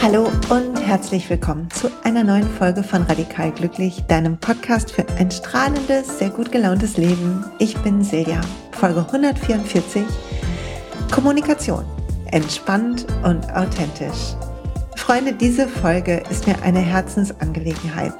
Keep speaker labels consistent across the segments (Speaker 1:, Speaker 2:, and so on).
Speaker 1: Hallo und herzlich willkommen zu einer neuen Folge von Radikal Glücklich, deinem Podcast für ein strahlendes, sehr gut gelauntes Leben. Ich bin Silja, Folge 144. Kommunikation. Entspannt und authentisch. Freunde, diese Folge ist mir eine Herzensangelegenheit,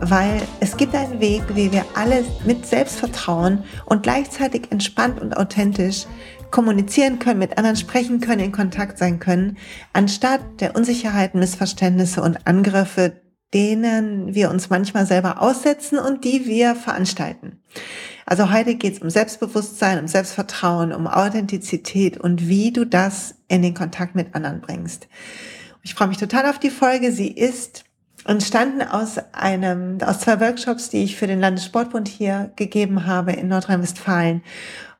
Speaker 1: weil es gibt einen Weg, wie wir alle mit Selbstvertrauen und gleichzeitig entspannt und authentisch kommunizieren können, mit anderen sprechen können, in Kontakt sein können, anstatt der Unsicherheiten, Missverständnisse und Angriffe, denen wir uns manchmal selber aussetzen und die wir veranstalten. Also heute geht es um Selbstbewusstsein, um Selbstvertrauen, um Authentizität und wie du das in den Kontakt mit anderen bringst. Ich freue mich total auf die Folge. Sie ist entstanden aus einem, aus zwei Workshops, die ich für den Landessportbund hier gegeben habe in Nordrhein-Westfalen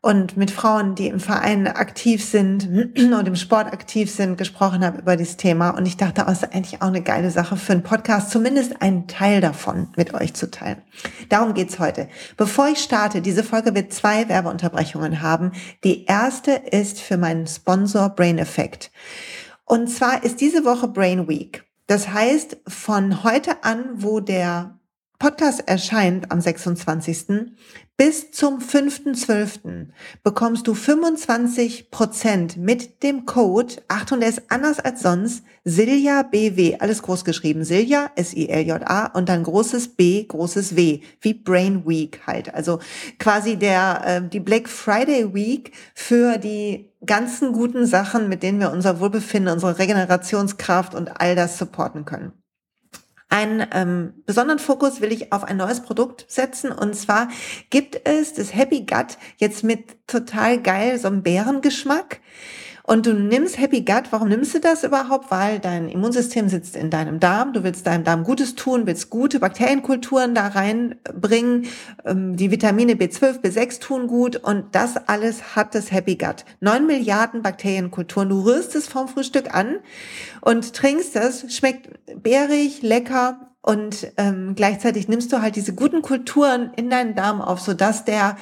Speaker 1: und mit Frauen, die im Verein aktiv sind und im Sport aktiv sind, gesprochen habe über dieses Thema. Und ich dachte, oh, ist eigentlich auch eine geile Sache für einen Podcast, zumindest einen Teil davon mit euch zu teilen. Darum geht's heute. Bevor ich starte, diese Folge wird zwei Werbeunterbrechungen haben. Die erste ist für meinen Sponsor Brain Effect. Und zwar ist diese Woche Brain Week. Das heißt, von heute an, wo der Podcast erscheint am 26. Bis zum 5.12. bekommst du 25 Prozent mit dem Code, Achtung, der ist anders als sonst, Silja BW, alles groß geschrieben, Silja, S-I-L-J-A und dann großes B, großes W, wie Brain Week halt. Also quasi der, äh, die Black Friday Week für die ganzen guten Sachen, mit denen wir unser Wohlbefinden, unsere Regenerationskraft und all das supporten können. Einen ähm, besonderen Fokus will ich auf ein neues Produkt setzen und zwar gibt es das Happy Gut jetzt mit total geil so einem Bärengeschmack. Und du nimmst Happy Gut. Warum nimmst du das überhaupt? Weil dein Immunsystem sitzt in deinem Darm. Du willst deinem Darm Gutes tun, willst gute Bakterienkulturen da reinbringen. Ähm, die Vitamine B12, B6 tun gut. Und das alles hat das Happy Gut. Neun Milliarden Bakterienkulturen. Du rührst es vom Frühstück an und trinkst es. Schmeckt bärig, lecker. Und ähm, gleichzeitig nimmst du halt diese guten Kulturen in deinen Darm auf, sodass der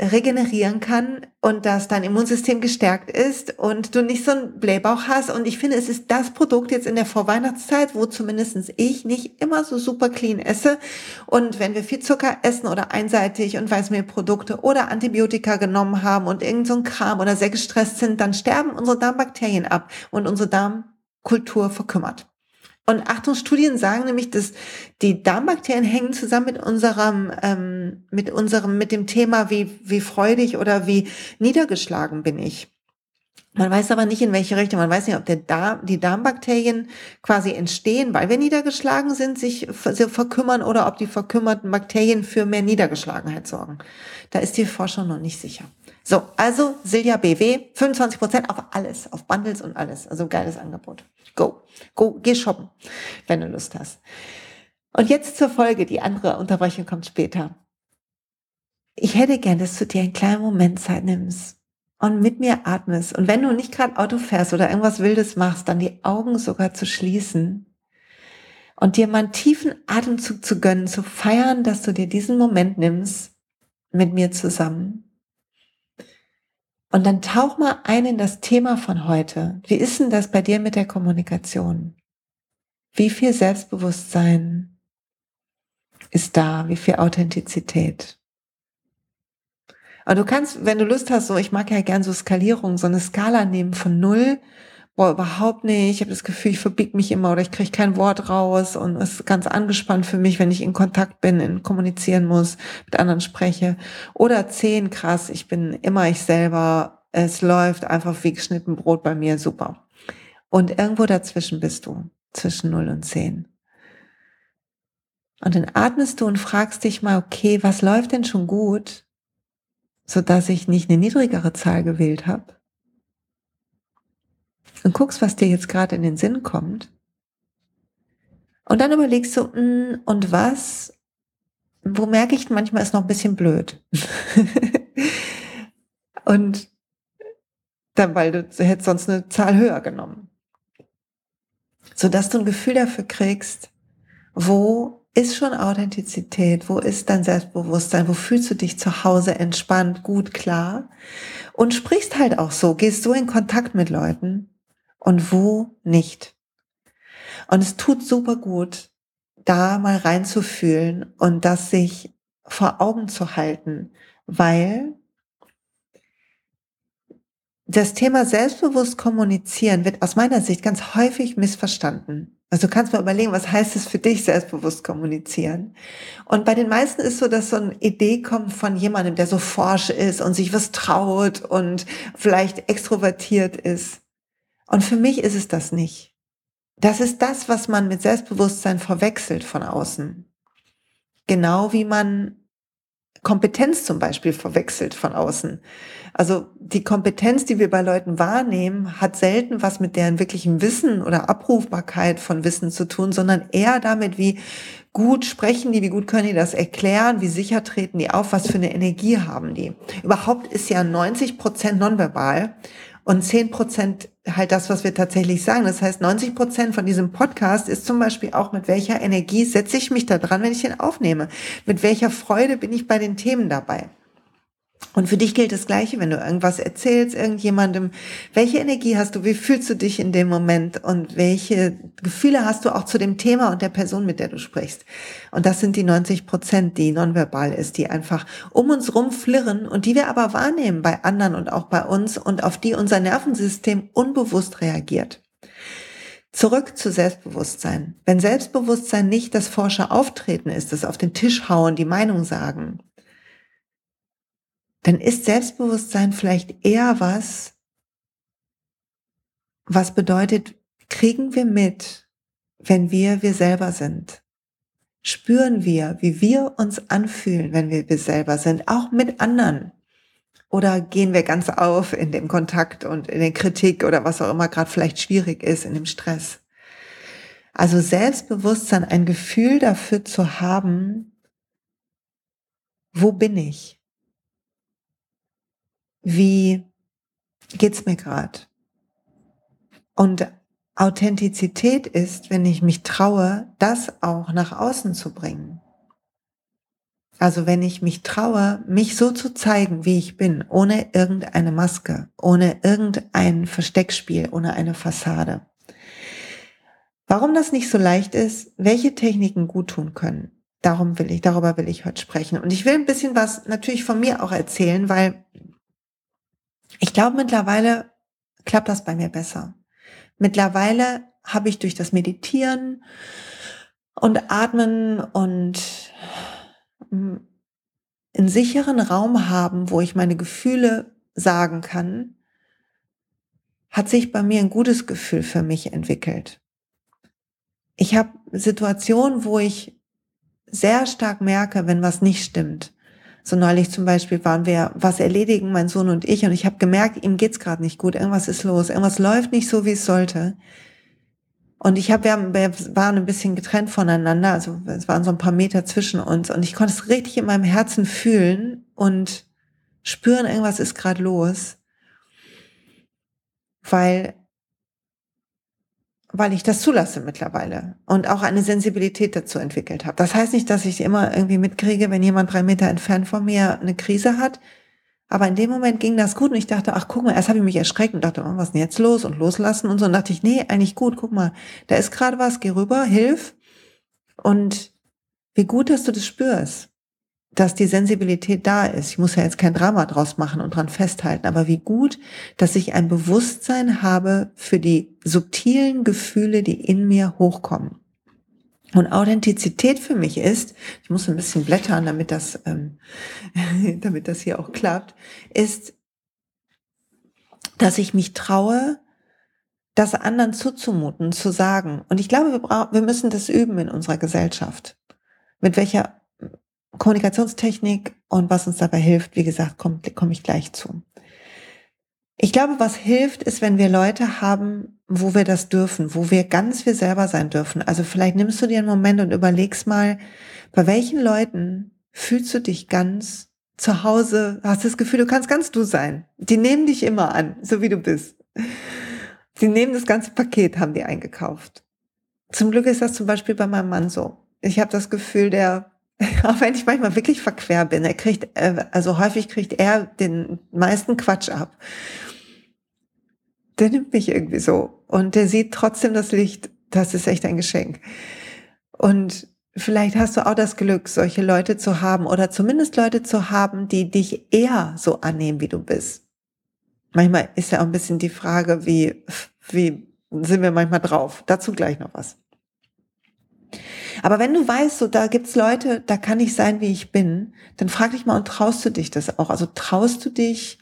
Speaker 1: regenerieren kann und dass dein Immunsystem gestärkt ist und du nicht so einen Blähbauch hast. Und ich finde, es ist das Produkt jetzt in der Vorweihnachtszeit, wo zumindestens ich nicht immer so super clean esse. Und wenn wir viel Zucker essen oder einseitig und Weißmehlprodukte oder Antibiotika genommen haben und irgend so ein Kram oder sehr gestresst sind, dann sterben unsere Darmbakterien ab und unsere Darmkultur verkümmert. Und Achtung, Studien sagen nämlich, dass die Darmbakterien hängen zusammen mit unserem, ähm, mit unserem, mit dem Thema, wie, wie freudig oder wie niedergeschlagen bin ich. Man weiß aber nicht, in welche Richtung. Man weiß nicht, ob der Darm, die Darmbakterien quasi entstehen, weil wir niedergeschlagen sind, sich verkümmern oder ob die verkümmerten Bakterien für mehr Niedergeschlagenheit sorgen. Da ist die Forschung noch nicht sicher. So, also Silja BW, 25% auf alles, auf Bundles und alles. Also geiles Angebot. Go, go, geh shoppen, wenn du Lust hast. Und jetzt zur Folge, die andere Unterbrechung kommt später. Ich hätte gern, dass du dir einen kleinen Moment Zeit nimmst und mit mir atmest. Und wenn du nicht gerade Auto fährst oder irgendwas Wildes machst, dann die Augen sogar zu schließen und dir mal einen tiefen Atemzug zu gönnen, zu feiern, dass du dir diesen Moment nimmst mit mir zusammen und dann tauch mal ein in das Thema von heute. Wie ist denn das bei dir mit der Kommunikation? Wie viel Selbstbewusstsein ist da? Wie viel Authentizität? Aber du kannst, wenn du Lust hast, so, ich mag ja gern so Skalierung, so eine Skala nehmen von null boah, überhaupt nicht, ich habe das Gefühl, ich verbieg mich immer oder ich kriege kein Wort raus und es ist ganz angespannt für mich, wenn ich in Kontakt bin, in kommunizieren muss, mit anderen spreche. Oder zehn, krass, ich bin immer ich selber, es läuft einfach wie geschnitten Brot bei mir, super. Und irgendwo dazwischen bist du, zwischen null und zehn. Und dann atmest du und fragst dich mal, okay, was läuft denn schon gut, so dass ich nicht eine niedrigere Zahl gewählt habe? Und guckst, was dir jetzt gerade in den Sinn kommt. Und dann überlegst du, mh, hm, und was, wo merke ich manchmal ist noch ein bisschen blöd. und dann, weil du hättest sonst eine Zahl höher genommen. Sodass du ein Gefühl dafür kriegst, wo ist schon Authentizität? Wo ist dein Selbstbewusstsein? Wo fühlst du dich zu Hause entspannt, gut, klar? Und sprichst halt auch so, gehst so in Kontakt mit Leuten und wo nicht. Und es tut super gut, da mal reinzufühlen und das sich vor Augen zu halten, weil das Thema selbstbewusst kommunizieren wird aus meiner Sicht ganz häufig missverstanden. Also du kannst mal überlegen, was heißt es für dich, selbstbewusst kommunizieren? Und bei den meisten ist so, dass so eine Idee kommt von jemandem, der so forsch ist und sich was traut und vielleicht extrovertiert ist. Und für mich ist es das nicht. Das ist das, was man mit Selbstbewusstsein verwechselt von außen. Genau wie man Kompetenz zum Beispiel verwechselt von außen. Also die Kompetenz, die wir bei Leuten wahrnehmen, hat selten was mit deren wirklichem Wissen oder Abrufbarkeit von Wissen zu tun, sondern eher damit, wie gut sprechen die, wie gut können die das erklären, wie sicher treten die auf, was für eine Energie haben die. Überhaupt ist ja 90 Prozent nonverbal und 10 Prozent halt das, was wir tatsächlich sagen. Das heißt, 90 Prozent von diesem Podcast ist zum Beispiel auch, mit welcher Energie setze ich mich da dran, wenn ich den aufnehme? Mit welcher Freude bin ich bei den Themen dabei? Und für dich gilt das Gleiche, wenn du irgendwas erzählst, irgendjemandem, welche Energie hast du, wie fühlst du dich in dem Moment und welche Gefühle hast du auch zu dem Thema und der Person, mit der du sprichst. Und das sind die 90 Prozent, die nonverbal ist, die einfach um uns rum flirren und die wir aber wahrnehmen bei anderen und auch bei uns und auf die unser Nervensystem unbewusst reagiert. Zurück zu Selbstbewusstsein. Wenn Selbstbewusstsein nicht das forsche Auftreten ist, das auf den Tisch hauen, die Meinung sagen, dann ist Selbstbewusstsein vielleicht eher was, was bedeutet, kriegen wir mit, wenn wir wir selber sind. Spüren wir, wie wir uns anfühlen, wenn wir wir selber sind, auch mit anderen. Oder gehen wir ganz auf in dem Kontakt und in der Kritik oder was auch immer gerade vielleicht schwierig ist, in dem Stress. Also Selbstbewusstsein, ein Gefühl dafür zu haben, wo bin ich? Wie geht's mir gerade? Und Authentizität ist, wenn ich mich traue, das auch nach außen zu bringen. Also wenn ich mich traue, mich so zu zeigen, wie ich bin, ohne irgendeine Maske, ohne irgendein Versteckspiel, ohne eine Fassade. Warum das nicht so leicht ist, welche Techniken gut tun können, darum will ich, darüber will ich heute sprechen. Und ich will ein bisschen was natürlich von mir auch erzählen, weil ich glaube, mittlerweile klappt das bei mir besser. Mittlerweile habe ich durch das Meditieren und Atmen und mm, einen sicheren Raum haben, wo ich meine Gefühle sagen kann, hat sich bei mir ein gutes Gefühl für mich entwickelt. Ich habe Situationen, wo ich sehr stark merke, wenn was nicht stimmt. So neulich zum Beispiel waren wir was erledigen, mein Sohn und ich, und ich habe gemerkt, ihm geht's gerade nicht gut, irgendwas ist los, irgendwas läuft nicht so, wie es sollte. Und ich habe, wir, wir waren ein bisschen getrennt voneinander, also es waren so ein paar Meter zwischen uns, und ich konnte es richtig in meinem Herzen fühlen und spüren, irgendwas ist gerade los, weil weil ich das zulasse mittlerweile und auch eine Sensibilität dazu entwickelt habe. Das heißt nicht, dass ich immer irgendwie mitkriege, wenn jemand drei Meter entfernt von mir eine Krise hat. Aber in dem Moment ging das gut und ich dachte, ach guck mal, erst habe ich mich erschreckt und dachte, oh, was ist denn jetzt los und loslassen und so. Und dachte ich, nee, eigentlich gut, guck mal, da ist gerade was, geh rüber, hilf. Und wie gut, dass du das spürst dass die Sensibilität da ist. Ich muss ja jetzt kein Drama draus machen und dran festhalten, aber wie gut, dass ich ein Bewusstsein habe für die subtilen Gefühle, die in mir hochkommen. Und Authentizität für mich ist, ich muss ein bisschen blättern, damit das, ähm, damit das hier auch klappt, ist, dass ich mich traue, das anderen zuzumuten, zu sagen. Und ich glaube, wir, wir müssen das üben in unserer Gesellschaft. Mit welcher Kommunikationstechnik und was uns dabei hilft, wie gesagt, komme komm ich gleich zu. Ich glaube, was hilft, ist, wenn wir Leute haben, wo wir das dürfen, wo wir ganz wir selber sein dürfen. Also vielleicht nimmst du dir einen Moment und überlegst mal, bei welchen Leuten fühlst du dich ganz zu Hause, hast das Gefühl, du kannst ganz du sein. Die nehmen dich immer an, so wie du bist. Die nehmen das ganze Paket, haben die eingekauft. Zum Glück ist das zum Beispiel bei meinem Mann so. ich habe das Gefühl, der, auch wenn ich manchmal wirklich verquer bin, er kriegt, äh, also häufig kriegt er den meisten Quatsch ab. Der nimmt mich irgendwie so und der sieht trotzdem das Licht. Das ist echt ein Geschenk. Und vielleicht hast du auch das Glück, solche Leute zu haben oder zumindest Leute zu haben, die dich eher so annehmen, wie du bist. Manchmal ist ja auch ein bisschen die Frage, wie, wie sind wir manchmal drauf. Dazu gleich noch was. Aber wenn du weißt, so da gibt's Leute, da kann ich sein, wie ich bin, dann frag dich mal und traust du dich das auch? Also traust du dich,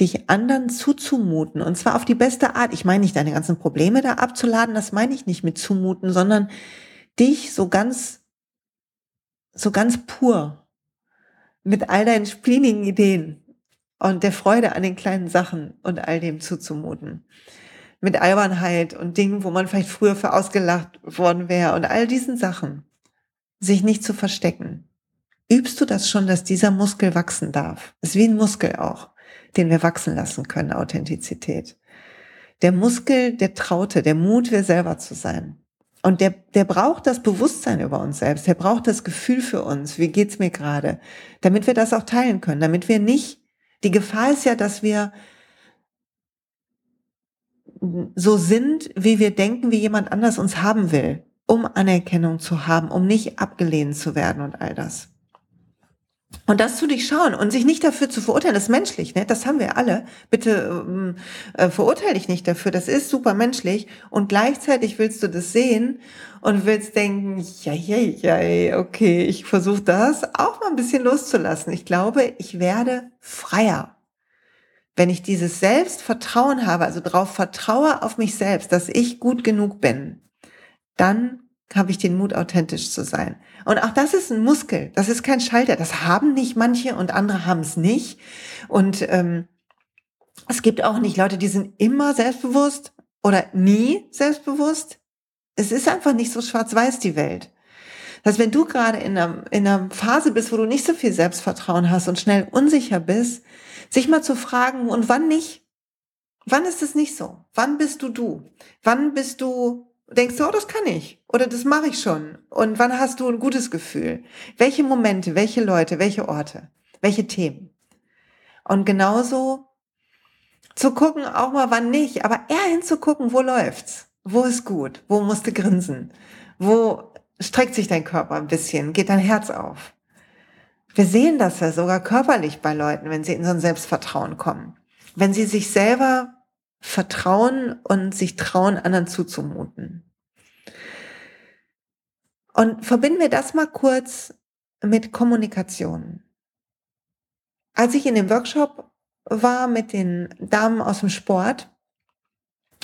Speaker 1: dich anderen zuzumuten und zwar auf die beste Art. Ich meine nicht deine ganzen Probleme da abzuladen, das meine ich nicht mit zumuten, sondern dich so ganz, so ganz pur mit all deinen splinigen Ideen und der Freude an den kleinen Sachen und all dem zuzumuten mit Albernheit und Dingen, wo man vielleicht früher für ausgelacht worden wäre und all diesen Sachen, sich nicht zu verstecken. Übst du das schon, dass dieser Muskel wachsen darf? ist wie ein Muskel auch, den wir wachsen lassen können, Authentizität. Der Muskel, der Traute, der Mut, wir selber zu sein. Und der, der braucht das Bewusstsein über uns selbst. Der braucht das Gefühl für uns. Wie geht's mir gerade? Damit wir das auch teilen können. Damit wir nicht, die Gefahr ist ja, dass wir so sind, wie wir denken, wie jemand anders uns haben will, um Anerkennung zu haben, um nicht abgelehnt zu werden und all das. Und das zu durchschauen und sich nicht dafür zu verurteilen, das ist menschlich, ne? das haben wir alle. Bitte ähm, äh, verurteile dich nicht dafür, das ist super menschlich. Und gleichzeitig willst du das sehen und willst denken, ja, ja, ja, okay, ich versuche das auch mal ein bisschen loszulassen. Ich glaube, ich werde freier wenn ich dieses Selbstvertrauen habe, also darauf vertraue auf mich selbst, dass ich gut genug bin, dann habe ich den Mut, authentisch zu sein. Und auch das ist ein Muskel, das ist kein Schalter. Das haben nicht manche und andere haben es nicht. Und ähm, es gibt auch nicht Leute, die sind immer selbstbewusst oder nie selbstbewusst. Es ist einfach nicht so schwarz-weiß die Welt. Das wenn du gerade in einer, in einer Phase bist, wo du nicht so viel Selbstvertrauen hast und schnell unsicher bist, sich mal zu fragen, und wann nicht? Wann ist es nicht so? Wann bist du du? Wann bist du, denkst du, oh, das kann ich oder das mache ich schon? Und wann hast du ein gutes Gefühl? Welche Momente, welche Leute, welche Orte, welche Themen? Und genauso zu gucken, auch mal wann nicht, aber eher hinzugucken, wo läuft's? Wo ist gut? Wo musst du grinsen? Wo streckt sich dein Körper ein bisschen? Geht dein Herz auf? Wir sehen das ja sogar körperlich bei Leuten, wenn sie in so ein Selbstvertrauen kommen. Wenn sie sich selber vertrauen und sich trauen, anderen zuzumuten. Und verbinden wir das mal kurz mit Kommunikation. Als ich in dem Workshop war mit den Damen aus dem Sport,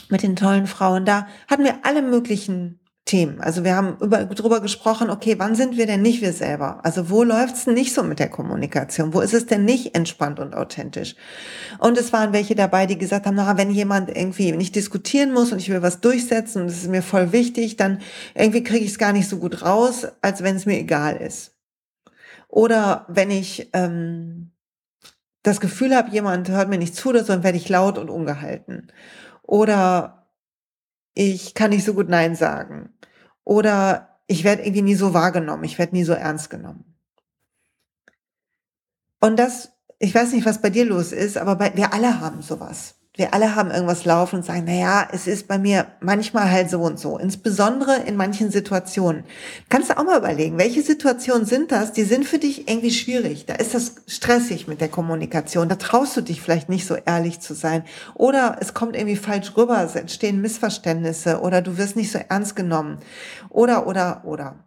Speaker 1: mit den tollen Frauen, da hatten wir alle möglichen Themen. Also wir haben über, darüber gesprochen, okay, wann sind wir denn nicht wir selber? Also wo läuft's denn nicht so mit der Kommunikation? Wo ist es denn nicht entspannt und authentisch? Und es waren welche dabei, die gesagt haben, na, wenn jemand irgendwie nicht diskutieren muss und ich will was durchsetzen und es ist mir voll wichtig, dann irgendwie kriege ich es gar nicht so gut raus, als wenn es mir egal ist. Oder wenn ich ähm, das Gefühl habe, jemand hört mir nicht zu, dann werde ich laut und ungehalten. Oder ich kann nicht so gut Nein sagen. Oder ich werde irgendwie nie so wahrgenommen, ich werde nie so ernst genommen. Und das, ich weiß nicht, was bei dir los ist, aber bei, wir alle haben sowas wir alle haben irgendwas laufen und sagen, na ja, es ist bei mir manchmal halt so und so, insbesondere in manchen Situationen. Kannst du auch mal überlegen, welche Situationen sind das, die sind für dich irgendwie schwierig. Da ist das stressig mit der Kommunikation, da traust du dich vielleicht nicht so ehrlich zu sein. Oder es kommt irgendwie falsch rüber, es entstehen Missverständnisse oder du wirst nicht so ernst genommen. Oder oder oder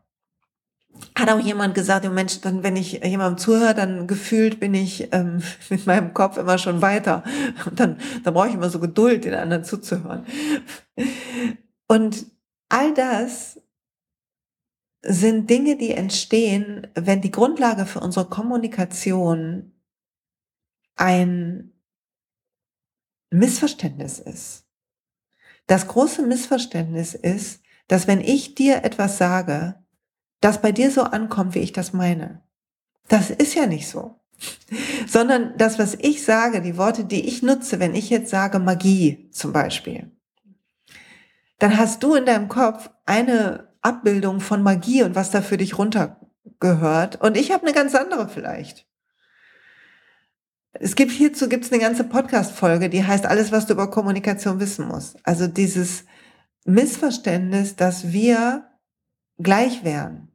Speaker 1: hat auch jemand gesagt, oh Mensch, dann, wenn ich jemandem zuhöre, dann gefühlt bin ich ähm, mit meinem Kopf immer schon weiter. Und dann, dann brauche ich immer so Geduld, den anderen zuzuhören. Und all das sind Dinge, die entstehen, wenn die Grundlage für unsere Kommunikation ein Missverständnis ist. Das große Missverständnis ist, dass wenn ich dir etwas sage, das bei dir so ankommt, wie ich das meine. Das ist ja nicht so. Sondern das, was ich sage, die Worte, die ich nutze, wenn ich jetzt sage Magie zum Beispiel, dann hast du in deinem Kopf eine Abbildung von Magie und was da für dich runtergehört. Und ich habe eine ganz andere vielleicht. Es gibt hierzu gibt's eine ganze Podcast-Folge, die heißt Alles, was du über Kommunikation wissen musst. Also dieses Missverständnis, dass wir gleich wären,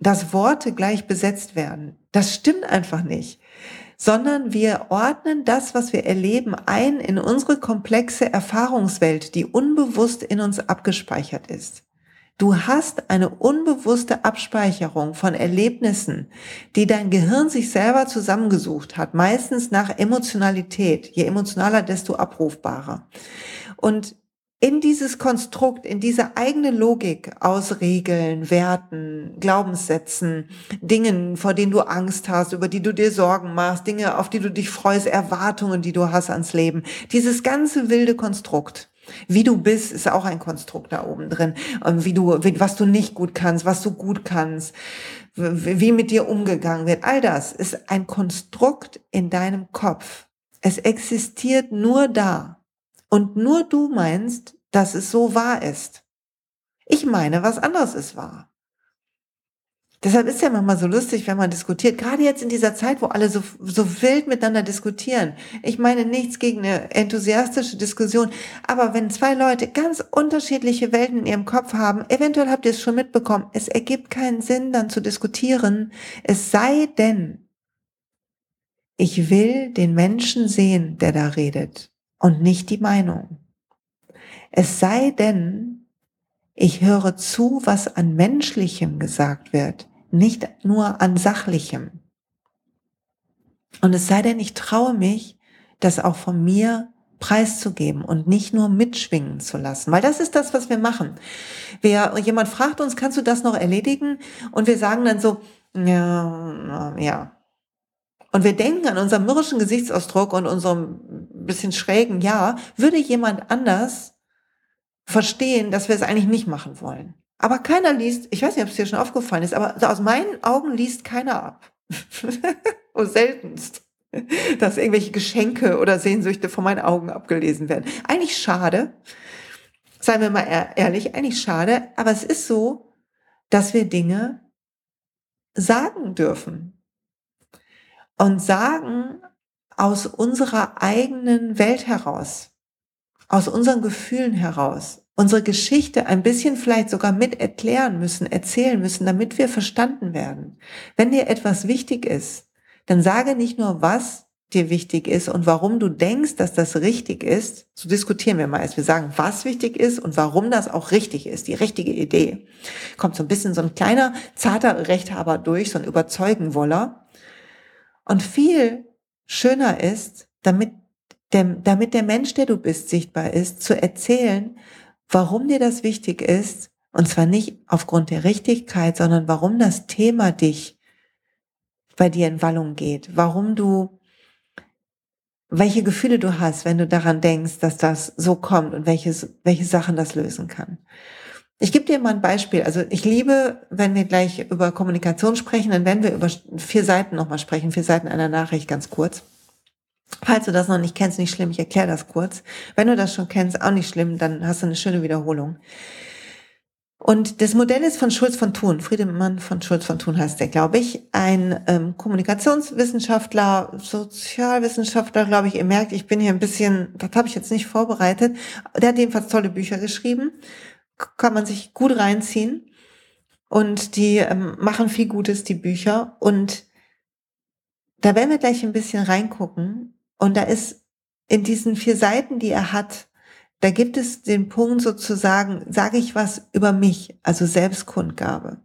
Speaker 1: dass Worte gleich besetzt werden. Das stimmt einfach nicht sondern wir ordnen das, was wir erleben, ein in unsere komplexe Erfahrungswelt, die unbewusst in uns abgespeichert ist. Du hast eine unbewusste Abspeicherung von Erlebnissen, die dein Gehirn sich selber zusammengesucht hat, meistens nach Emotionalität. Je emotionaler, desto abrufbarer. Und in dieses Konstrukt, in diese eigene Logik aus Regeln, Werten, Glaubenssätzen, Dingen, vor denen du Angst hast, über die du dir Sorgen machst, Dinge, auf die du dich freust, Erwartungen, die du hast ans Leben. Dieses ganze wilde Konstrukt. Wie du bist, ist auch ein Konstrukt da oben drin. Wie du, was du nicht gut kannst, was du gut kannst, wie mit dir umgegangen wird. All das ist ein Konstrukt in deinem Kopf. Es existiert nur da und nur du meinst, dass es so wahr ist. Ich meine, was anderes ist wahr. Deshalb ist ja manchmal so lustig, wenn man diskutiert, gerade jetzt in dieser Zeit, wo alle so, so wild miteinander diskutieren. Ich meine nichts gegen eine enthusiastische Diskussion, aber wenn zwei Leute ganz unterschiedliche Welten in ihrem Kopf haben, eventuell habt ihr es schon mitbekommen, es ergibt keinen Sinn, dann zu diskutieren, es sei denn, ich will den Menschen sehen, der da redet und nicht die Meinung. Es sei denn, ich höre zu, was an menschlichem gesagt wird, nicht nur an sachlichem. Und es sei denn, ich traue mich, das auch von mir preiszugeben und nicht nur mitschwingen zu lassen. Weil das ist das, was wir machen. Wir, jemand fragt uns, kannst du das noch erledigen? Und wir sagen dann so, ja, ja, und wir denken an unseren mürrischen Gesichtsausdruck und unserem bisschen schrägen Ja, würde jemand anders verstehen, dass wir es eigentlich nicht machen wollen. Aber keiner liest, ich weiß nicht, ob es dir schon aufgefallen ist, aber aus meinen Augen liest keiner ab. oh, seltenst. Dass irgendwelche Geschenke oder Sehnsüchte von meinen Augen abgelesen werden. Eigentlich schade. Seien wir mal ehrlich, eigentlich schade. Aber es ist so, dass wir Dinge sagen dürfen und sagen aus unserer eigenen Welt heraus, aus unseren Gefühlen heraus, unsere Geschichte ein bisschen vielleicht sogar mit erklären müssen, erzählen müssen, damit wir verstanden werden. Wenn dir etwas wichtig ist, dann sage nicht nur, was dir wichtig ist und warum du denkst, dass das richtig ist. So diskutieren wir meist. Wir sagen, was wichtig ist und warum das auch richtig ist, die richtige Idee. Kommt so ein bisschen so ein kleiner, zarter Rechthaber durch, so ein Überzeugenwoller. Und viel schöner ist, damit der, damit der Mensch, der du bist, sichtbar ist, zu erzählen, warum dir das wichtig ist. Und zwar nicht aufgrund der Richtigkeit, sondern warum das Thema dich bei dir in Wallung geht. Warum du, welche Gefühle du hast, wenn du daran denkst, dass das so kommt und welches, welche Sachen das lösen kann. Ich gebe dir mal ein Beispiel. Also ich liebe, wenn wir gleich über Kommunikation sprechen, dann werden wir über vier Seiten nochmal sprechen, vier Seiten einer Nachricht ganz kurz. Falls du das noch nicht kennst, nicht schlimm, ich erkläre das kurz. Wenn du das schon kennst, auch nicht schlimm, dann hast du eine schöne Wiederholung. Und das Modell ist von Schulz von Thun, Friedemann von Schulz von Thun heißt der, glaube ich, ein ähm, Kommunikationswissenschaftler, Sozialwissenschaftler, glaube ich. Ihr merkt, ich bin hier ein bisschen, das habe ich jetzt nicht vorbereitet. Der hat jedenfalls tolle Bücher geschrieben kann man sich gut reinziehen. Und die ähm, machen viel Gutes, die Bücher. Und da werden wir gleich ein bisschen reingucken. Und da ist in diesen vier Seiten, die er hat, da gibt es den Punkt sozusagen, sage ich was über mich, also Selbstkundgabe.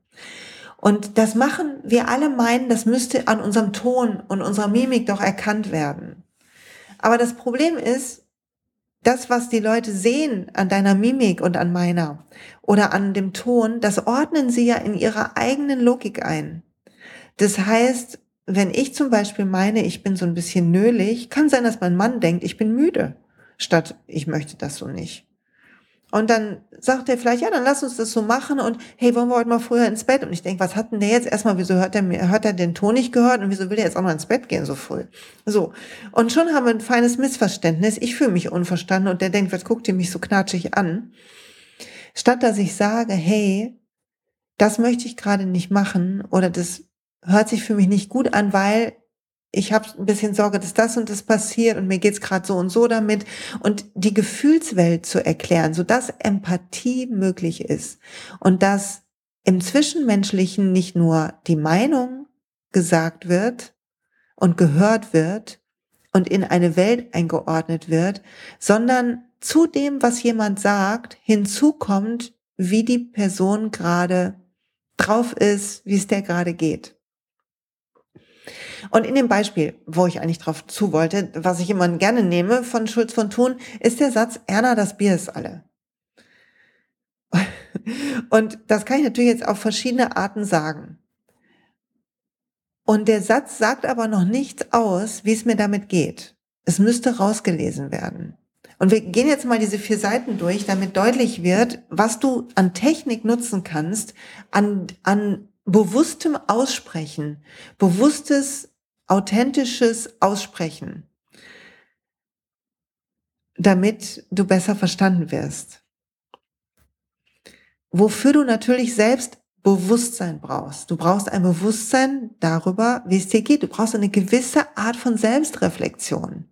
Speaker 1: Und das machen wir alle meinen, das müsste an unserem Ton und unserer Mimik doch erkannt werden. Aber das Problem ist, das, was die Leute sehen an deiner Mimik und an meiner oder an dem Ton, das ordnen sie ja in ihrer eigenen Logik ein. Das heißt, wenn ich zum Beispiel meine, ich bin so ein bisschen nölig, kann sein, dass mein Mann denkt, ich bin müde, statt ich möchte das so nicht. Und dann sagt er vielleicht, ja, dann lass uns das so machen und hey, wollen wir heute mal früher ins Bett? Und ich denke, was hat denn der jetzt erstmal, wieso hört er hört er den Ton nicht gehört und wieso will er jetzt auch noch ins Bett gehen so früh? So. Und schon haben wir ein feines Missverständnis. Ich fühle mich unverstanden und der denkt, was guckt ihr mich so knatschig an? Statt dass ich sage, hey, das möchte ich gerade nicht machen oder das hört sich für mich nicht gut an, weil ich habe ein bisschen Sorge, dass das und das passiert und mir geht's gerade so und so damit und die Gefühlswelt zu erklären, so dass Empathie möglich ist und dass im Zwischenmenschlichen nicht nur die Meinung gesagt wird und gehört wird und in eine Welt eingeordnet wird, sondern zu dem, was jemand sagt, hinzukommt, wie die Person gerade drauf ist, wie es der gerade geht. Und in dem Beispiel, wo ich eigentlich drauf zu wollte, was ich immer gerne nehme von Schulz von Thun, ist der Satz, Erna, das Bier ist alle. Und das kann ich natürlich jetzt auf verschiedene Arten sagen. Und der Satz sagt aber noch nichts aus, wie es mir damit geht. Es müsste rausgelesen werden. Und wir gehen jetzt mal diese vier Seiten durch, damit deutlich wird, was du an Technik nutzen kannst, an, an bewusstem Aussprechen, bewusstes authentisches Aussprechen, damit du besser verstanden wirst. Wofür du natürlich selbst Bewusstsein brauchst. Du brauchst ein Bewusstsein darüber, wie es dir geht. Du brauchst eine gewisse Art von Selbstreflexion.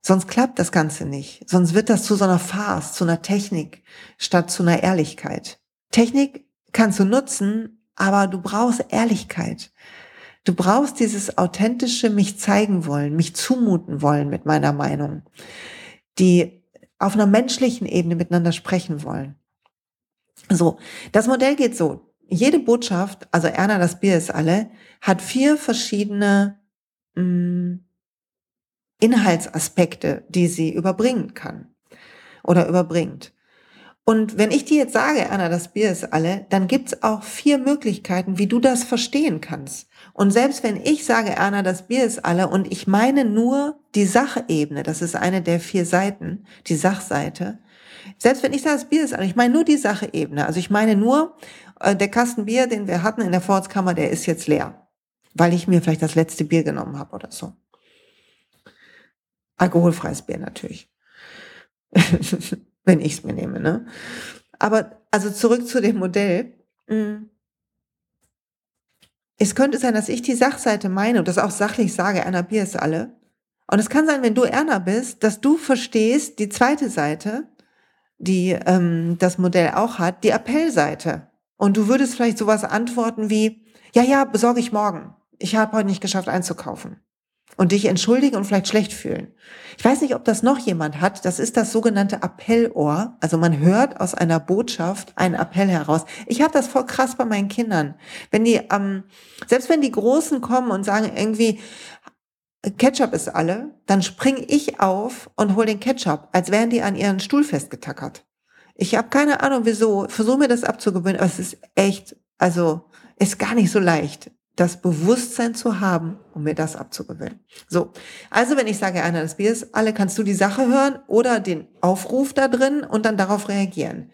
Speaker 1: Sonst klappt das Ganze nicht. Sonst wird das zu so einer Farce, zu einer Technik, statt zu einer Ehrlichkeit. Technik kannst du nutzen, aber du brauchst Ehrlichkeit. Du brauchst dieses authentische mich zeigen wollen, mich zumuten wollen mit meiner Meinung, die auf einer menschlichen Ebene miteinander sprechen wollen. So, das Modell geht so. Jede Botschaft, also Erna, das Bier ist alle, hat vier verschiedene mh, mm, Inhaltsaspekte, die sie überbringen kann oder überbringt. Und wenn ich dir jetzt sage, Anna, das Bier ist alle, dann gibt's auch vier Möglichkeiten, wie du das verstehen kannst. Und selbst wenn ich sage, Erna, das Bier ist alle und ich meine nur die Sachebene, das ist eine der vier Seiten, die Sachseite, selbst wenn ich sage, das Bier ist alle, ich meine nur die Sachebene, also ich meine nur, äh, der Kasten Bier, den wir hatten in der Vorratskammer, der ist jetzt leer, weil ich mir vielleicht das letzte Bier genommen habe oder so. Alkoholfreies Bier natürlich. wenn ich es mir nehme, ne? Aber also zurück zu dem Modell. Hm. Es könnte sein, dass ich die Sachseite meine und das auch sachlich sage, Erna Bier ist alle. Und es kann sein, wenn du Erna bist, dass du verstehst die zweite Seite, die ähm, das Modell auch hat, die Appellseite. Und du würdest vielleicht sowas antworten wie, ja, ja, besorge ich morgen. Ich habe heute nicht geschafft einzukaufen. Und dich entschuldigen und vielleicht schlecht fühlen. Ich weiß nicht, ob das noch jemand hat. Das ist das sogenannte Appellohr. Also man hört aus einer Botschaft einen Appell heraus. Ich habe das voll krass bei meinen Kindern. Wenn die, ähm, selbst wenn die Großen kommen und sagen irgendwie, Ketchup ist alle, dann springe ich auf und hol den Ketchup, als wären die an ihren Stuhl festgetackert. Ich habe keine Ahnung, wieso. Versuche mir das abzugewöhnen, aber es ist echt, also ist gar nicht so leicht das Bewusstsein zu haben, um mir das abzugewöhnen. So, also wenn ich sage, einer des Biers, alle kannst du die Sache hören oder den Aufruf da drin und dann darauf reagieren.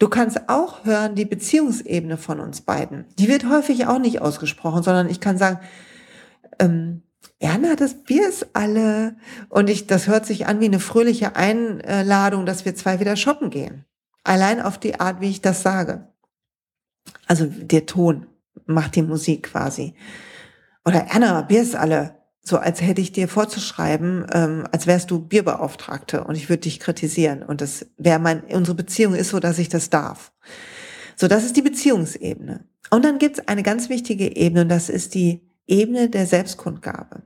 Speaker 1: Du kannst auch hören die Beziehungsebene von uns beiden. Die wird häufig auch nicht ausgesprochen, sondern ich kann sagen, ähm, Erna, das Bier ist alle. Und ich, das hört sich an wie eine fröhliche Einladung, dass wir zwei wieder shoppen gehen. Allein auf die Art, wie ich das sage. Also der Ton macht die Musik quasi. Oder Erna, Bier ist alle. So als hätte ich dir vorzuschreiben, ähm, als wärst du Bierbeauftragte und ich würde dich kritisieren. Und das wäre mein, unsere Beziehung ist so, dass ich das darf. So, das ist die Beziehungsebene. Und dann gibt es eine ganz wichtige Ebene und das ist die Ebene der Selbstkundgabe,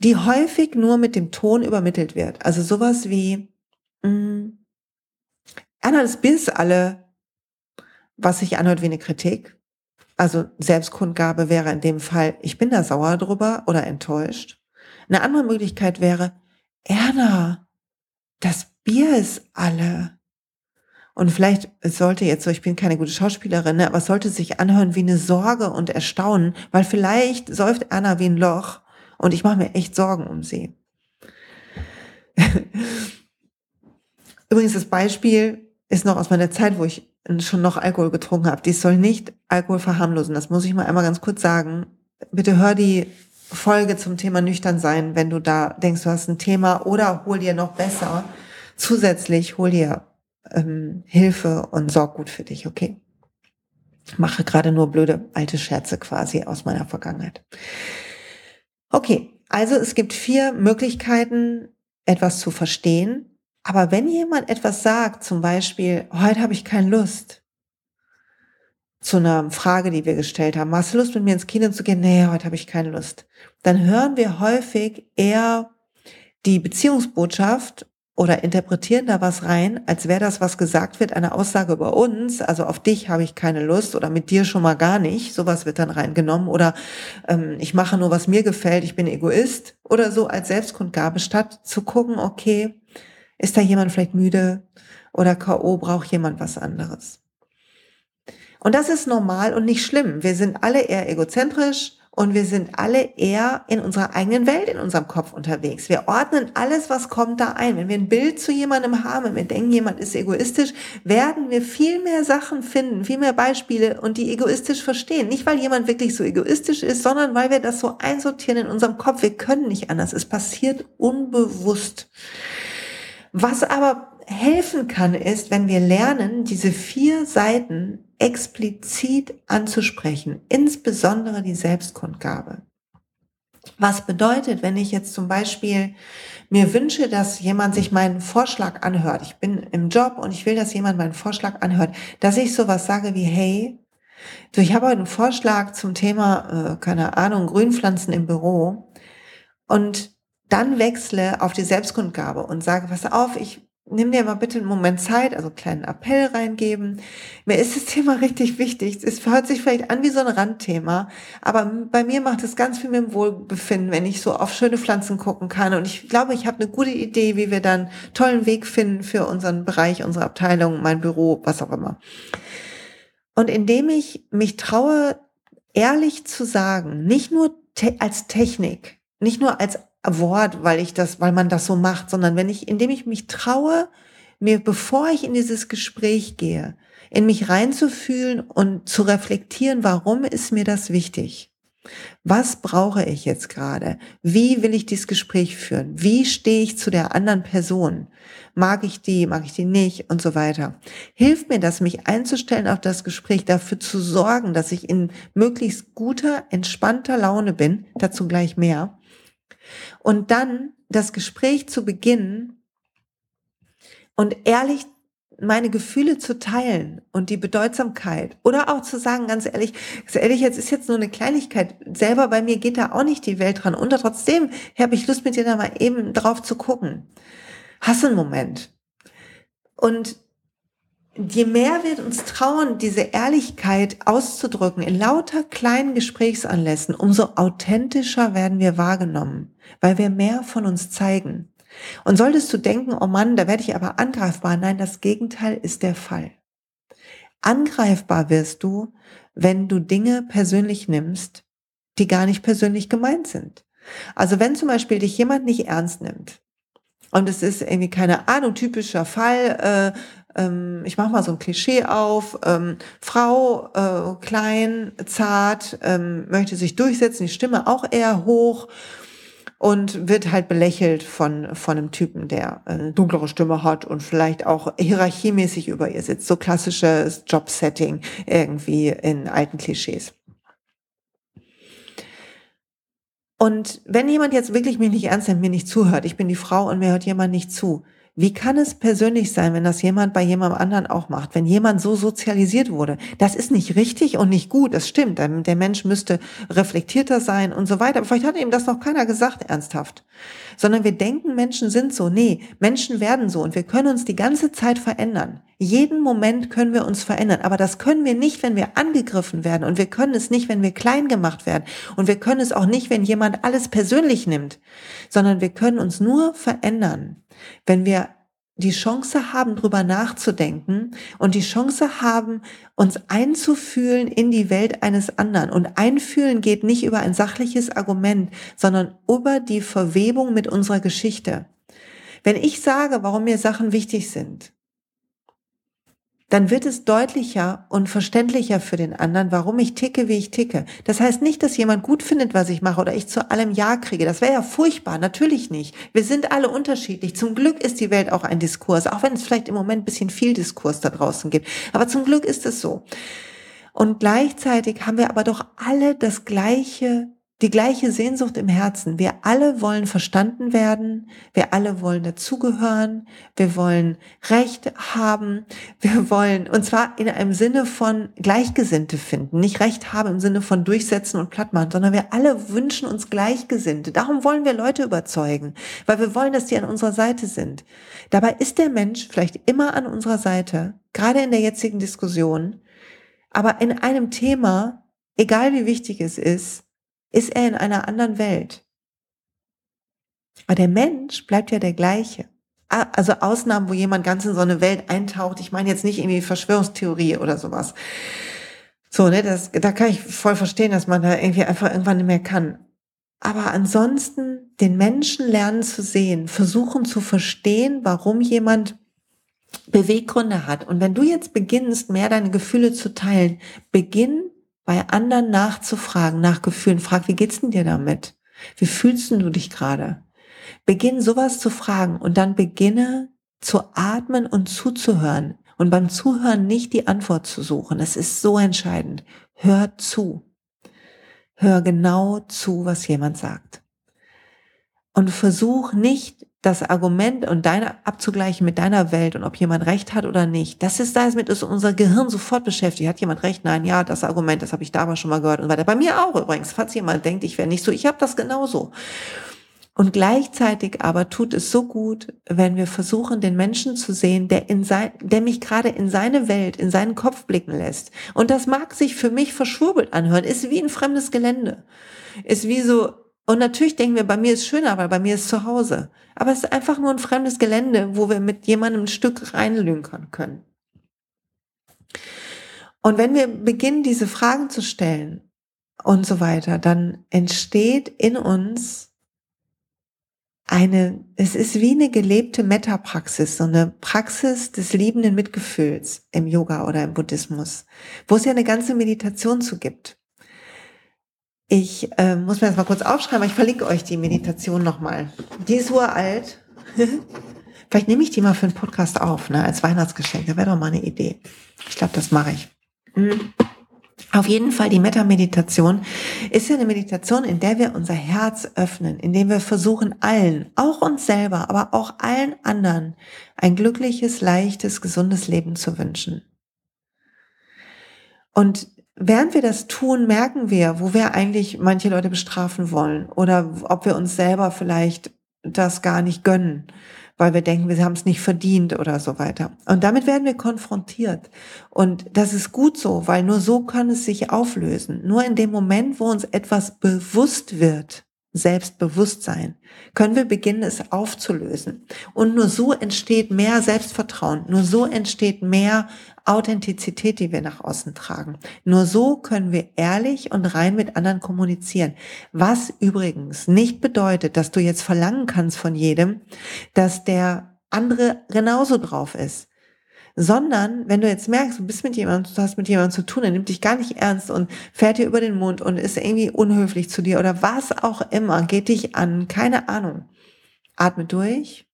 Speaker 1: die häufig nur mit dem Ton übermittelt wird. Also sowas wie, mh, mm, Erna, das Bier ist alle, was sich anhört wie eine Kritik. Also Selbstkundgabe wäre in dem Fall, ich bin da sauer drüber oder enttäuscht. Eine andere Möglichkeit wäre, Erna, das Bier ist alle. Und vielleicht sollte jetzt so, ich bin keine gute Schauspielerin, ne, aber es sollte sich anhören wie eine Sorge und Erstaunen, weil vielleicht säuft Erna wie ein Loch und ich mache mir echt Sorgen um sie. Übrigens, das Beispiel ist noch aus meiner Zeit, wo ich schon noch Alkohol getrunken habe. Dies soll nicht Alkohol verharmlosen. Das muss ich mal einmal ganz kurz sagen. Bitte hör die Folge zum Thema nüchtern sein, wenn du da denkst, du hast ein Thema oder hol dir noch besser zusätzlich, hol dir ähm, Hilfe und sorg gut für dich, okay? Mache gerade nur blöde alte Scherze quasi aus meiner Vergangenheit. Okay, also es gibt vier Möglichkeiten, etwas zu verstehen. Aber wenn jemand etwas sagt, zum Beispiel, heute habe ich keine Lust, zu einer Frage, die wir gestellt haben, hast du Lust mit mir ins Kino zu gehen? Nee, heute habe ich keine Lust. Dann hören wir häufig eher die Beziehungsbotschaft oder interpretieren da was rein, als wäre das, was gesagt wird, eine Aussage über uns. Also auf dich habe ich keine Lust oder mit dir schon mal gar nicht. Sowas wird dann reingenommen. Oder ähm, ich mache nur, was mir gefällt, ich bin Egoist oder so als Selbstkundgabe, statt zu gucken, okay, ist da jemand vielleicht müde oder K.O. braucht jemand was anderes. Und das ist normal und nicht schlimm. Wir sind alle eher egozentrisch und wir sind alle eher in unserer eigenen Welt, in unserem Kopf unterwegs. Wir ordnen alles, was kommt, da ein. Wenn wir ein Bild zu jemandem haben, wenn wir denken, jemand ist egoistisch, werden wir viel mehr Sachen finden, viel mehr Beispiele und die egoistisch verstehen. Nicht, weil jemand wirklich so egoistisch ist, sondern weil wir das so einsortieren in unserem Kopf. Wir können nicht anders. Es passiert unbewusst. Was aber helfen kann, ist, wenn wir lernen, diese vier Seiten explizit anzusprechen, insbesondere die Selbstkundgabe. Was bedeutet, wenn ich jetzt zum Beispiel mir wünsche, dass jemand sich meinen Vorschlag anhört. Ich bin im Job und ich will, dass jemand meinen Vorschlag anhört, dass ich sowas sage wie, hey, du, ich habe heute einen Vorschlag zum Thema, äh, keine Ahnung, Grünpflanzen im Büro und dann wechsle auf die Selbstkundgabe und sage, pass auf, ich nimm dir mal bitte einen Moment Zeit, also einen kleinen Appell reingeben. Mir ist das Thema richtig wichtig. Es hört sich vielleicht an wie so ein Randthema, aber bei mir macht es ganz viel mit dem Wohlbefinden, wenn ich so auf schöne Pflanzen gucken kann. Und ich glaube, ich habe eine gute Idee, wie wir dann tollen Weg finden für unseren Bereich, unsere Abteilung, mein Büro, was auch immer. Und indem ich mich traue, ehrlich zu sagen, nicht nur te als Technik, nicht nur als Wort, weil ich das, weil man das so macht, sondern wenn ich, indem ich mich traue, mir, bevor ich in dieses Gespräch gehe, in mich reinzufühlen und zu reflektieren, warum ist mir das wichtig? Was brauche ich jetzt gerade? Wie will ich dieses Gespräch führen? Wie stehe ich zu der anderen Person? Mag ich die, mag ich die nicht und so weiter? Hilft mir das, mich einzustellen auf das Gespräch, dafür zu sorgen, dass ich in möglichst guter, entspannter Laune bin, dazu gleich mehr, und dann das Gespräch zu beginnen und ehrlich meine Gefühle zu teilen und die Bedeutsamkeit oder auch zu sagen, ganz ehrlich, ganz ehrlich, jetzt ist jetzt nur eine Kleinigkeit. Selber bei mir geht da auch nicht die Welt dran. Und trotzdem habe ich Lust mit dir da mal eben drauf zu gucken. Hast einen Moment? Und je mehr wir uns trauen, diese Ehrlichkeit auszudrücken in lauter kleinen Gesprächsanlässen, umso authentischer werden wir wahrgenommen, weil wir mehr von uns zeigen. Und solltest du denken, oh Mann, da werde ich aber angreifbar, nein, das Gegenteil ist der Fall. Angreifbar wirst du, wenn du Dinge persönlich nimmst, die gar nicht persönlich gemeint sind. Also wenn zum Beispiel dich jemand nicht ernst nimmt, und es ist irgendwie keine Ahnung, typischer Fall, äh, ähm, ich mache mal so ein Klischee auf, ähm, Frau, äh, klein, zart, ähm, möchte sich durchsetzen, die Stimme auch eher hoch und wird halt belächelt von, von einem Typen, der eine dunklere Stimme hat und vielleicht auch hierarchiemäßig über ihr sitzt. So klassisches Jobsetting irgendwie in alten Klischees. Und wenn jemand jetzt wirklich mich nicht ernst nimmt, mir nicht zuhört, ich bin die Frau und mir hört jemand nicht zu, wie kann es persönlich sein, wenn das jemand bei jemandem anderen auch macht? Wenn jemand so sozialisiert wurde? Das ist nicht richtig und nicht gut, das stimmt. Der Mensch müsste reflektierter sein und so weiter. Aber vielleicht hat ihm das noch keiner gesagt, ernsthaft. Sondern wir denken, Menschen sind so. Nee, Menschen werden so und wir können uns die ganze Zeit verändern. Jeden Moment können wir uns verändern. Aber das können wir nicht, wenn wir angegriffen werden. Und wir können es nicht, wenn wir klein gemacht werden. Und wir können es auch nicht, wenn jemand alles persönlich nimmt. Sondern wir können uns nur verändern, wenn wir die Chance haben, drüber nachzudenken und die Chance haben, uns einzufühlen in die Welt eines anderen. Und einfühlen geht nicht über ein sachliches Argument, sondern über die Verwebung mit unserer Geschichte. Wenn ich sage, warum mir Sachen wichtig sind, dann wird es deutlicher und verständlicher für den anderen, warum ich ticke, wie ich ticke. Das heißt nicht, dass jemand gut findet, was ich mache oder ich zu allem Ja kriege. Das wäre ja furchtbar, natürlich nicht. Wir sind alle unterschiedlich. Zum Glück ist die Welt auch ein Diskurs, auch wenn es vielleicht im Moment ein bisschen viel Diskurs da draußen gibt. Aber zum Glück ist es so. Und gleichzeitig haben wir aber doch alle das gleiche die gleiche Sehnsucht im Herzen. Wir alle wollen verstanden werden, wir alle wollen dazugehören, wir wollen Recht haben, wir wollen, und zwar in einem Sinne von Gleichgesinnte finden, nicht Recht haben im Sinne von durchsetzen und plattmachen, sondern wir alle wünschen uns Gleichgesinnte. Darum wollen wir Leute überzeugen, weil wir wollen, dass die an unserer Seite sind. Dabei ist der Mensch vielleicht immer an unserer Seite, gerade in der jetzigen Diskussion, aber in einem Thema, egal wie wichtig es ist, ist er in einer anderen Welt. Aber der Mensch bleibt ja der gleiche. Also Ausnahmen, wo jemand ganz in so eine Welt eintaucht. Ich meine jetzt nicht irgendwie Verschwörungstheorie oder sowas. So, ne, das, da kann ich voll verstehen, dass man da irgendwie einfach irgendwann nicht mehr kann. Aber ansonsten den Menschen lernen zu sehen, versuchen zu verstehen, warum jemand Beweggründe hat. Und wenn du jetzt beginnst, mehr deine Gefühle zu teilen, beginn bei anderen nachzufragen, nach Gefühlen. Frag, wie geht's denn dir damit? Wie fühlst du dich gerade? Beginn sowas zu fragen und dann beginne zu atmen und zuzuhören. Und beim Zuhören nicht die Antwort zu suchen. Es ist so entscheidend. Hör zu. Hör genau zu, was jemand sagt. Und versuch nicht das Argument und deine abzugleichen mit deiner Welt und ob jemand recht hat oder nicht. Das ist das mit ist unser Gehirn sofort beschäftigt. Hat jemand recht? Nein, ja, das Argument, das habe ich da aber schon mal gehört und weiter. Bei mir auch übrigens, falls jemand denkt, ich wäre nicht so, ich habe das genauso. Und gleichzeitig aber tut es so gut, wenn wir versuchen, den Menschen zu sehen, der in sein, der mich gerade in seine Welt, in seinen Kopf blicken lässt. Und das mag sich für mich verschwurbelt anhören, ist wie ein fremdes Gelände. Ist wie so, und natürlich denken wir, bei mir ist schöner, weil bei mir ist zu Hause. Aber es ist einfach nur ein fremdes Gelände, wo wir mit jemandem ein Stück reinlünkern können. Und wenn wir beginnen, diese Fragen zu stellen und so weiter, dann entsteht in uns eine, es ist wie eine gelebte Metapraxis, so eine Praxis des liebenden Mitgefühls im Yoga oder im Buddhismus, wo es ja eine ganze Meditation zu gibt. Ich äh, muss mir das mal kurz aufschreiben, aber ich verlinke euch die Meditation nochmal. Die ist uralt. Vielleicht nehme ich die mal für einen Podcast auf, ne, als Weihnachtsgeschenk. Das wäre doch mal eine Idee. Ich glaube, das mache ich. Mhm. Auf jeden Fall die Metta-Meditation ist ja eine Meditation, in der wir unser Herz öffnen, in dem wir versuchen, allen, auch uns selber, aber auch allen anderen, ein glückliches, leichtes, gesundes Leben zu wünschen. Und während wir das tun, merken wir, wo wir eigentlich manche Leute bestrafen wollen oder ob wir uns selber vielleicht das gar nicht gönnen, weil wir denken, wir haben es nicht verdient oder so weiter. Und damit werden wir konfrontiert. Und das ist gut so, weil nur so kann es sich auflösen. Nur in dem Moment, wo uns etwas bewusst wird, Selbstbewusstsein, können wir beginnen, es aufzulösen. Und nur so entsteht mehr Selbstvertrauen, nur so entsteht mehr Authentizität, die wir nach außen tragen. Nur so können wir ehrlich und rein mit anderen kommunizieren. Was übrigens nicht bedeutet, dass du jetzt verlangen kannst von jedem, dass der andere genauso drauf ist sondern wenn du jetzt merkst, du bist mit jemandem, du hast mit jemandem zu tun, der nimmt dich gar nicht ernst und fährt dir über den Mund und ist irgendwie unhöflich zu dir oder was auch immer, geht dich an, keine Ahnung. Atme durch.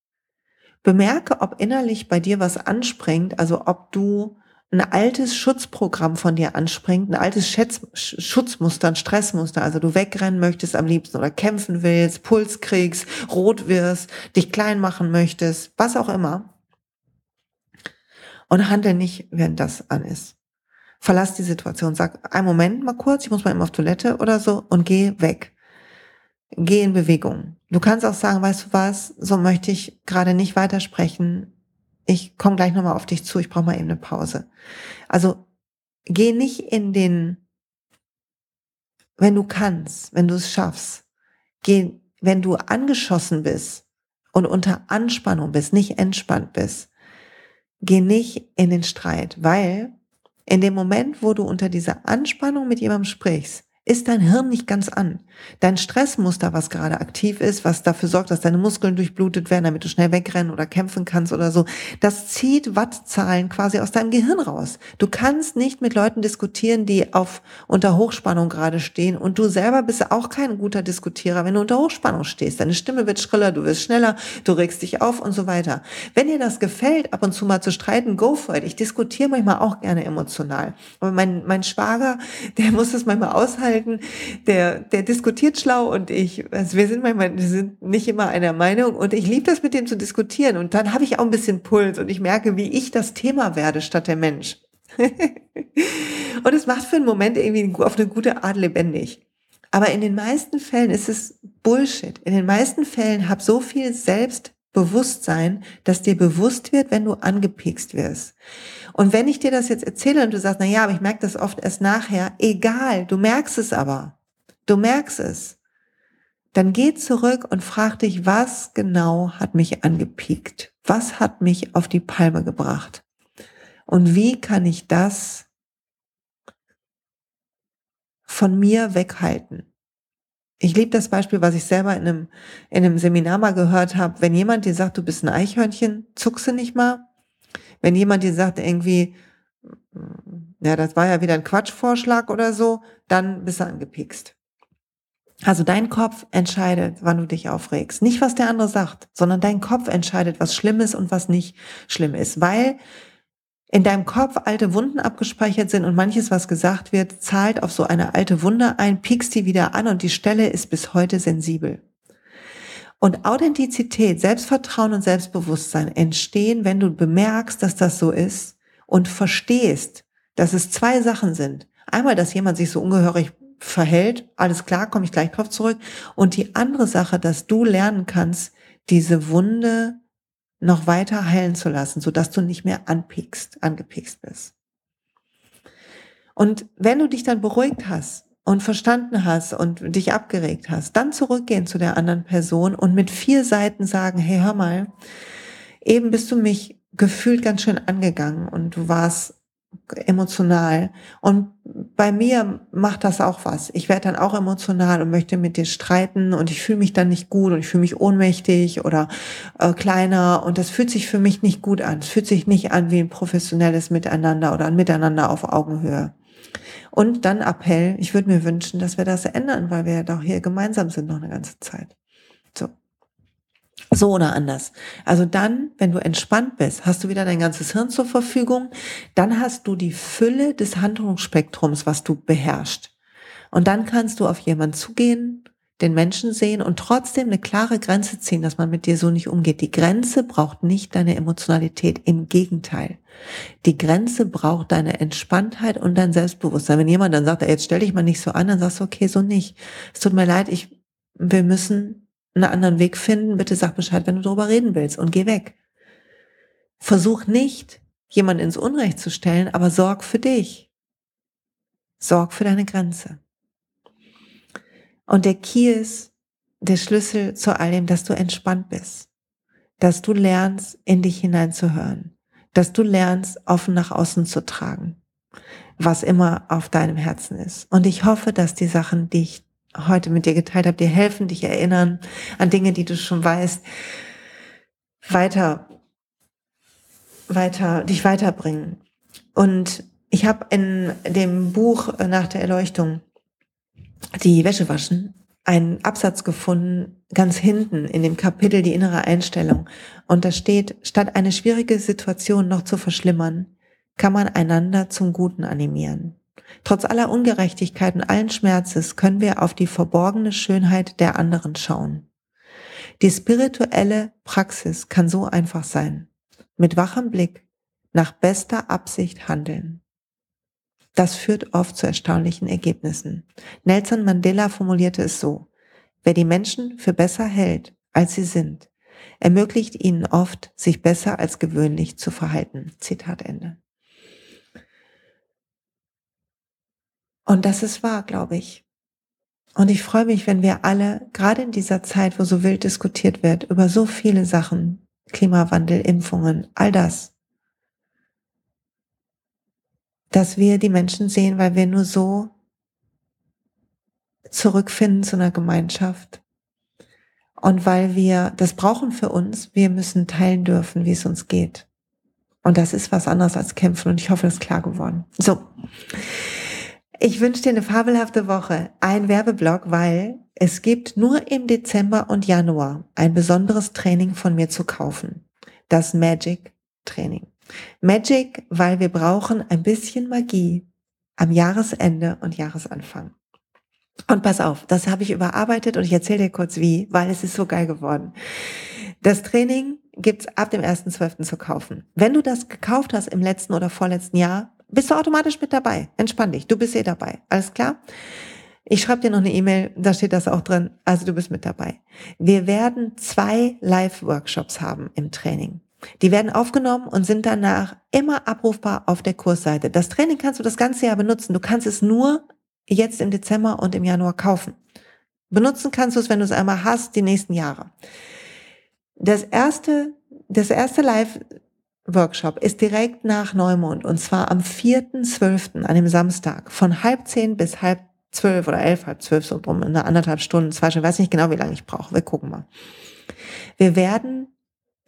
Speaker 1: Bemerke, ob innerlich bei dir was anspringt, also ob du ein altes Schutzprogramm von dir anspringt, ein altes Schätz Schutzmuster, ein Stressmuster, also du wegrennen möchtest am liebsten oder kämpfen willst, Puls kriegst, rot wirst, dich klein machen möchtest, was auch immer und handle nicht, während das an ist. Verlass die Situation, sag, einen Moment mal kurz, ich muss mal eben auf Toilette oder so und geh weg. Geh in Bewegung. Du kannst auch sagen, weißt du was, so möchte ich gerade nicht weitersprechen. Ich komme gleich nochmal auf dich zu, ich brauche mal eben eine Pause. Also geh nicht in den, wenn du kannst, wenn du es schaffst, geh, wenn du angeschossen bist und unter Anspannung bist, nicht entspannt bist, geh nicht in den Streit, weil in dem Moment, wo du unter dieser Anspannung mit jemandem sprichst, ist dein Hirn nicht ganz an. Dein Stressmuster, was gerade aktiv ist, was dafür sorgt, dass deine Muskeln durchblutet werden, damit du schnell wegrennen oder kämpfen kannst oder so, das zieht Wattzahlen quasi aus deinem Gehirn raus. Du kannst nicht mit Leuten diskutieren, die auf unter Hochspannung gerade stehen und du selber bist auch kein guter Diskutierer, wenn du unter Hochspannung stehst. Deine Stimme wird schriller, du wirst schneller, du regst dich auf und so weiter. Wenn dir das gefällt, ab und zu mal zu streiten, go for it. Ich diskutiere manchmal auch gerne emotional. Aber mein, mein Schwager, der muss das manchmal aushalten aushalten. Der, der diskutiert schlau und ich, also wir sind manchmal, wir sind nicht immer einer Meinung und ich liebe das mit dem zu diskutieren und dann habe ich auch ein bisschen Puls und ich merke, wie ich das Thema werde statt der Mensch. und es macht für einen Moment irgendwie auf eine gute Art lebendig. Aber in den meisten Fällen ist es Bullshit. In den meisten Fällen hab so viel Selbstbewusstsein, dass dir bewusst wird, wenn du angepikst wirst. Und wenn ich dir das jetzt erzähle und du sagst, na ja, aber ich merke das oft erst nachher, egal, du merkst es aber. Du merkst es. Dann geh zurück und frag dich, was genau hat mich angepiekt? Was hat mich auf die Palme gebracht? Und wie kann ich das von mir weghalten? Ich liebe das Beispiel, was ich selber in einem, in einem Seminar mal gehört habe. Wenn jemand dir sagt, du bist ein Eichhörnchen, zuckse nicht mal, wenn jemand dir sagt irgendwie, ja, das war ja wieder ein Quatschvorschlag oder so, dann bist du angepikst. Also dein Kopf entscheidet, wann du dich aufregst. Nicht, was der andere sagt, sondern dein Kopf entscheidet, was schlimm ist und was nicht schlimm ist. Weil in deinem Kopf alte Wunden abgespeichert sind und manches, was gesagt wird, zahlt auf so eine alte Wunde ein, piekst die wieder an und die Stelle ist bis heute sensibel. Und Authentizität, Selbstvertrauen und Selbstbewusstsein entstehen, wenn du bemerkst, dass das so ist und verstehst, dass es zwei Sachen sind. Einmal, dass jemand sich so ungehörig verhält, alles klar, komme ich gleich drauf zurück. Und die andere Sache, dass du lernen kannst, diese Wunde noch weiter heilen zu lassen, sodass du nicht mehr anpiekst, angepikst bist. Und wenn du dich dann beruhigt hast, und verstanden hast und dich abgeregt hast, dann zurückgehen zu der anderen Person und mit vier Seiten sagen, hey, hör mal, eben bist du mich gefühlt ganz schön angegangen und du warst emotional. Und bei mir macht das auch was. Ich werde dann auch emotional und möchte mit dir streiten und ich fühle mich dann nicht gut und ich fühle mich ohnmächtig oder äh, kleiner und das fühlt sich für mich nicht gut an. Es fühlt sich nicht an wie ein professionelles Miteinander oder ein Miteinander auf Augenhöhe. Und dann Appell, ich würde mir wünschen, dass wir das ändern, weil wir ja doch hier gemeinsam sind noch eine ganze Zeit. So. So oder anders. Also dann, wenn du entspannt bist, hast du wieder dein ganzes Hirn zur Verfügung, dann hast du die Fülle des Handlungsspektrums, was du beherrschst. Und dann kannst du auf jemanden zugehen, den Menschen sehen und trotzdem eine klare Grenze ziehen, dass man mit dir so nicht umgeht. Die Grenze braucht nicht deine Emotionalität, im Gegenteil. Die Grenze braucht deine Entspanntheit und dein Selbstbewusstsein. Wenn jemand dann sagt, jetzt stell dich mal nicht so an, dann sagst du, okay, so nicht. Es tut mir leid, ich, wir müssen einen anderen Weg finden. Bitte sag Bescheid, wenn du darüber reden willst und geh weg. Versuch nicht, jemanden ins Unrecht zu stellen, aber sorg für dich. Sorg für deine Grenze. Und der Key ist der Schlüssel zu all dem, dass du entspannt bist, dass du lernst, in dich hineinzuhören, dass du lernst, offen nach außen zu tragen, was immer auf deinem Herzen ist. Und ich hoffe, dass die Sachen, die ich heute mit dir geteilt habe, dir helfen, dich erinnern an Dinge, die du schon weißt, weiter, weiter, dich weiterbringen. Und ich habe in dem Buch nach der Erleuchtung die Wäsche waschen, einen Absatz gefunden, ganz hinten in dem Kapitel die innere Einstellung. Und da steht, statt eine schwierige Situation noch zu verschlimmern, kann man einander zum Guten animieren. Trotz aller Ungerechtigkeit und allen Schmerzes können wir auf die verborgene Schönheit der anderen schauen. Die spirituelle Praxis kann so einfach sein. Mit wachem Blick, nach bester Absicht handeln. Das führt oft zu erstaunlichen Ergebnissen. Nelson Mandela formulierte es so, wer die Menschen für besser hält, als sie sind, ermöglicht ihnen oft, sich besser als gewöhnlich zu verhalten. Zitat Ende. Und das ist wahr, glaube ich. Und ich freue mich, wenn wir alle, gerade in dieser Zeit, wo so wild diskutiert wird, über so viele Sachen, Klimawandel, Impfungen, all das, dass wir die Menschen sehen, weil wir nur so zurückfinden zu einer Gemeinschaft. Und weil wir das brauchen für uns, wir müssen teilen dürfen, wie es uns geht. Und das ist was anderes als kämpfen. Und ich hoffe, das ist klar geworden. So. Ich wünsche dir eine fabelhafte Woche. Ein Werbeblock, weil es gibt nur im Dezember und Januar ein besonderes Training von mir zu kaufen. Das Magic Training. Magic, weil wir brauchen ein bisschen Magie am Jahresende und Jahresanfang. Und pass auf, das habe ich überarbeitet und ich erzähle dir kurz wie, weil es ist so geil geworden. Das Training gibt's ab dem 1.12. zu kaufen. Wenn du das gekauft hast im letzten oder vorletzten Jahr, bist du automatisch mit dabei. Entspann dich, du bist eh dabei. Alles klar? Ich schreibe dir noch eine E-Mail, da steht das auch drin. Also du bist mit dabei. Wir werden zwei Live-Workshops haben im Training. Die werden aufgenommen und sind danach immer abrufbar auf der Kursseite. Das Training kannst du das ganze Jahr benutzen. Du kannst es nur jetzt im Dezember und im Januar kaufen. Benutzen kannst du es, wenn du es einmal hast, die nächsten Jahre. Das erste, das erste Live Workshop ist direkt nach Neumond und zwar am 4.12. an dem Samstag von halb zehn bis halb zwölf oder elf, halb zwölf so drum, in einer anderthalb Stunden, zwei Stunden, weiß nicht genau, wie lange ich brauche. Wir gucken mal. Wir werden,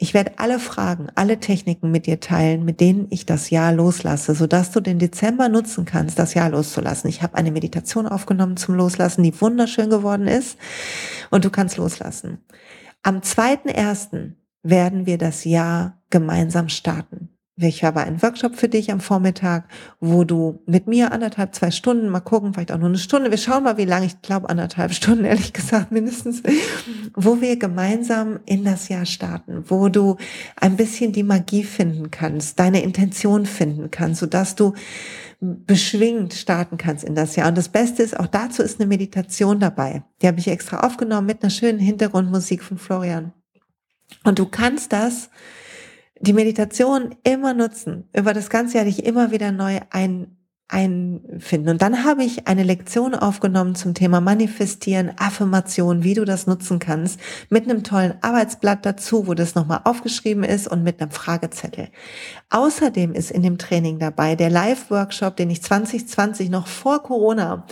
Speaker 1: ich werde alle Fragen, alle Techniken mit dir teilen, mit denen ich das Jahr loslasse, sodass du den Dezember nutzen kannst, das Jahr loszulassen. Ich habe eine Meditation aufgenommen zum Loslassen, die wunderschön geworden ist und du kannst loslassen. Am 2.1 werden wir das Jahr gemeinsam starten. Ich habe einen Workshop für dich am Vormittag, wo du mit mir anderthalb, zwei Stunden, mal gucken, vielleicht auch nur eine Stunde, wir schauen mal, wie lange, ich glaube anderthalb Stunden, ehrlich gesagt, mindestens, wo wir gemeinsam in das Jahr starten, wo du ein bisschen die Magie finden kannst, deine Intention finden kannst, sodass du beschwingt starten kannst in das Jahr. Und das Beste ist, auch dazu ist eine Meditation dabei. Die habe ich extra aufgenommen mit einer schönen Hintergrundmusik von Florian. Und du kannst das, die Meditation immer nutzen, über das ganze Jahr dich immer wieder neu ein, einfinden. Und dann habe ich eine Lektion aufgenommen zum Thema Manifestieren, Affirmation, wie du das nutzen kannst, mit einem tollen Arbeitsblatt dazu, wo das nochmal aufgeschrieben ist und mit einem Fragezettel. Außerdem ist in dem Training dabei der Live-Workshop, den ich 2020 noch vor Corona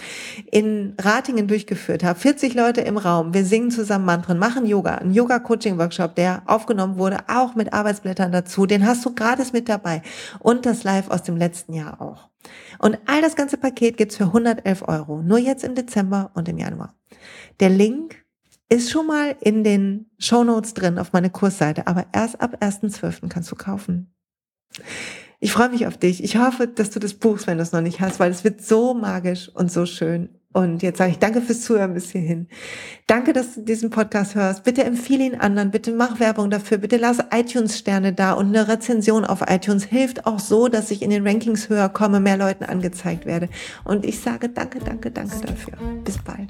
Speaker 1: in Ratingen durchgeführt habe. 40 Leute im Raum, wir singen zusammen Mantren, machen Yoga, ein Yoga-Coaching-Workshop, der aufgenommen wurde, auch mit Arbeitsblättern dazu. Den hast du gratis mit dabei und das Live aus dem letzten Jahr auch. Und all das ganze Paket gibt's für 111 Euro. Nur jetzt im Dezember und im Januar. Der Link ist schon mal in den Show Notes drin auf meine Kursseite, aber erst ab 1.12. kannst du kaufen. Ich freue mich auf dich. Ich hoffe, dass du das buchst, wenn du es noch nicht hast, weil es wird so magisch und so schön. Und jetzt sage ich danke fürs Zuhören bis hierhin. Danke, dass du diesen Podcast hörst. Bitte empfehle ihn anderen. Bitte mach Werbung dafür. Bitte lass iTunes-Sterne da und eine Rezension auf iTunes hilft auch so, dass ich in den Rankings höher komme, mehr Leuten angezeigt werde. Und ich sage danke, danke, danke dafür. Bis bald.